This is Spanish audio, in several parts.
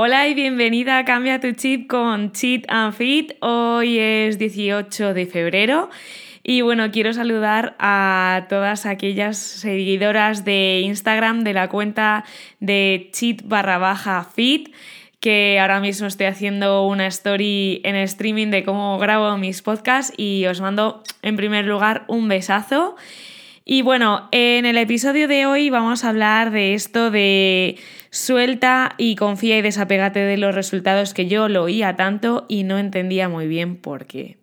Hola y bienvenida a Cambia tu Chip con Cheat and Fit. Hoy es 18 de febrero y bueno, quiero saludar a todas aquellas seguidoras de Instagram de la cuenta de cheat barra baja fit que ahora mismo estoy haciendo una story en streaming de cómo grabo mis podcasts y os mando en primer lugar un besazo. Y bueno, en el episodio de hoy vamos a hablar de esto de Suelta y confía y desapégate de los resultados que yo lo oía tanto y no entendía muy bien por qué.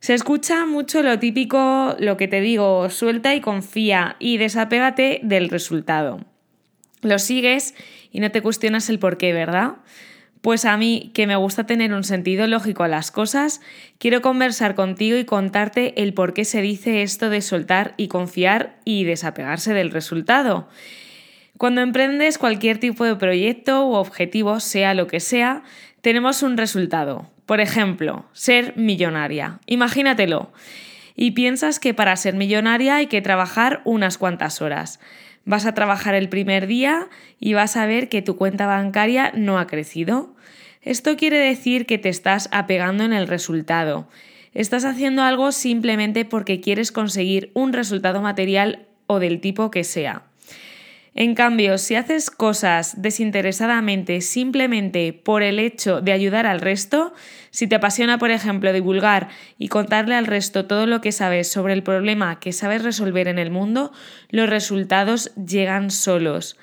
Se escucha mucho lo típico, lo que te digo, suelta y confía y desapégate del resultado. Lo sigues y no te cuestionas el por qué, ¿verdad? Pues a mí, que me gusta tener un sentido lógico a las cosas, quiero conversar contigo y contarte el por qué se dice esto de soltar y confiar y desapegarse del resultado. Cuando emprendes cualquier tipo de proyecto u objetivo, sea lo que sea, tenemos un resultado. Por ejemplo, ser millonaria. Imagínatelo. Y piensas que para ser millonaria hay que trabajar unas cuantas horas. Vas a trabajar el primer día y vas a ver que tu cuenta bancaria no ha crecido. Esto quiere decir que te estás apegando en el resultado. Estás haciendo algo simplemente porque quieres conseguir un resultado material o del tipo que sea. En cambio, si haces cosas desinteresadamente simplemente por el hecho de ayudar al resto, si te apasiona, por ejemplo, divulgar y contarle al resto todo lo que sabes sobre el problema que sabes resolver en el mundo, los resultados llegan solos.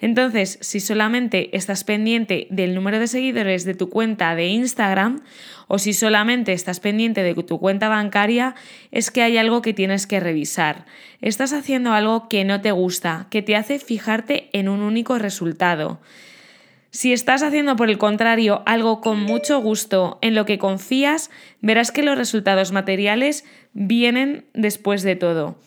Entonces, si solamente estás pendiente del número de seguidores de tu cuenta de Instagram o si solamente estás pendiente de tu cuenta bancaria, es que hay algo que tienes que revisar. Estás haciendo algo que no te gusta, que te hace fijarte en un único resultado. Si estás haciendo por el contrario algo con mucho gusto en lo que confías, verás que los resultados materiales vienen después de todo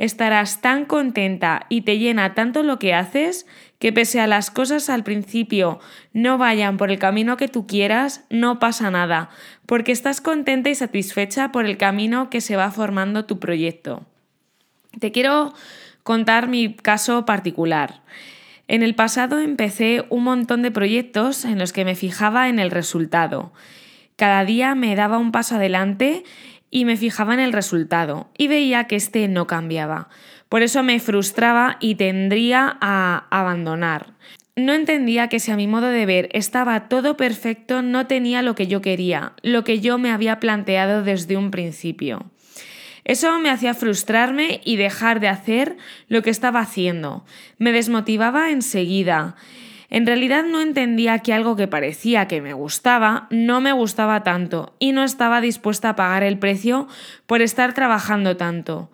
estarás tan contenta y te llena tanto lo que haces que pese a las cosas al principio no vayan por el camino que tú quieras, no pasa nada, porque estás contenta y satisfecha por el camino que se va formando tu proyecto. Te quiero contar mi caso particular. En el pasado empecé un montón de proyectos en los que me fijaba en el resultado. Cada día me daba un paso adelante y me fijaba en el resultado y veía que este no cambiaba. Por eso me frustraba y tendría a abandonar. No entendía que si a mi modo de ver estaba todo perfecto, no tenía lo que yo quería, lo que yo me había planteado desde un principio. Eso me hacía frustrarme y dejar de hacer lo que estaba haciendo. Me desmotivaba enseguida. En realidad no entendía que algo que parecía que me gustaba no me gustaba tanto y no estaba dispuesta a pagar el precio por estar trabajando tanto.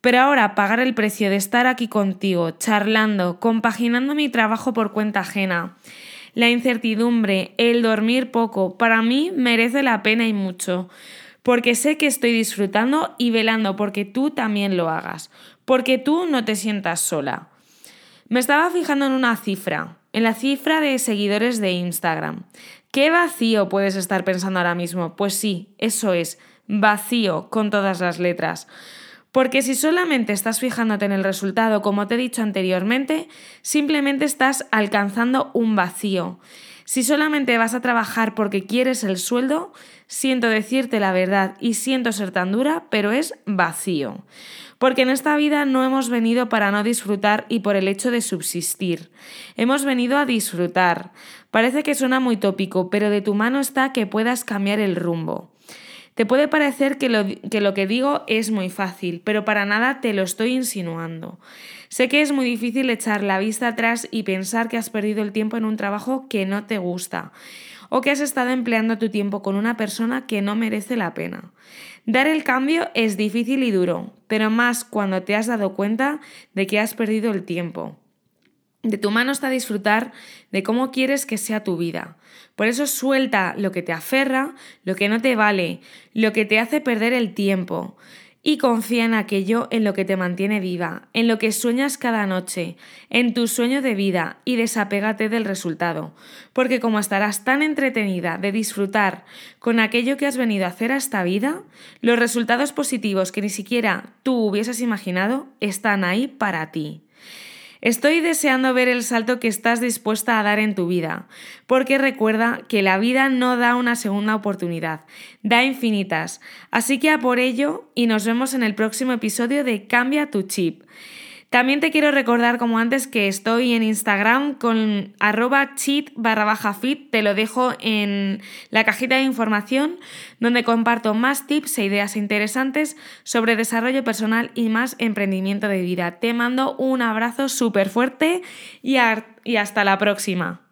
Pero ahora pagar el precio de estar aquí contigo, charlando, compaginando mi trabajo por cuenta ajena, la incertidumbre, el dormir poco, para mí merece la pena y mucho, porque sé que estoy disfrutando y velando porque tú también lo hagas, porque tú no te sientas sola. Me estaba fijando en una cifra, en la cifra de seguidores de Instagram. ¿Qué vacío puedes estar pensando ahora mismo? Pues sí, eso es, vacío con todas las letras. Porque si solamente estás fijándote en el resultado, como te he dicho anteriormente, simplemente estás alcanzando un vacío. Si solamente vas a trabajar porque quieres el sueldo, siento decirte la verdad y siento ser tan dura, pero es vacío. Porque en esta vida no hemos venido para no disfrutar y por el hecho de subsistir. Hemos venido a disfrutar. Parece que suena muy tópico, pero de tu mano está que puedas cambiar el rumbo. Te puede parecer que lo, que lo, que digo es muy fácil, pero para nada te lo estoy insinuando. Sé que es muy difícil echar la vista atrás y pensar que has perdido el tiempo en un trabajo que no te gusta o que has estado empleando tu tiempo con una persona que no merece la pena. Dar el cambio es difícil y duro, pero más cuando te has dado cuenta de que has perdido el tiempo. De tu mano está disfrutar de cómo quieres que sea tu vida. Por eso suelta lo que te aferra, lo que no te vale, lo que te hace perder el tiempo y confía en aquello en lo que te mantiene viva, en lo que sueñas cada noche, en tu sueño de vida y desapégate del resultado, porque como estarás tan entretenida de disfrutar con aquello que has venido a hacer a esta vida, los resultados positivos que ni siquiera tú hubieses imaginado están ahí para ti. Estoy deseando ver el salto que estás dispuesta a dar en tu vida, porque recuerda que la vida no da una segunda oportunidad, da infinitas. Así que a por ello y nos vemos en el próximo episodio de Cambia tu chip. También te quiero recordar, como antes, que estoy en Instagram con arroba cheat barra. Te lo dejo en la cajita de información donde comparto más tips e ideas interesantes sobre desarrollo personal y más emprendimiento de vida. Te mando un abrazo súper fuerte y hasta la próxima.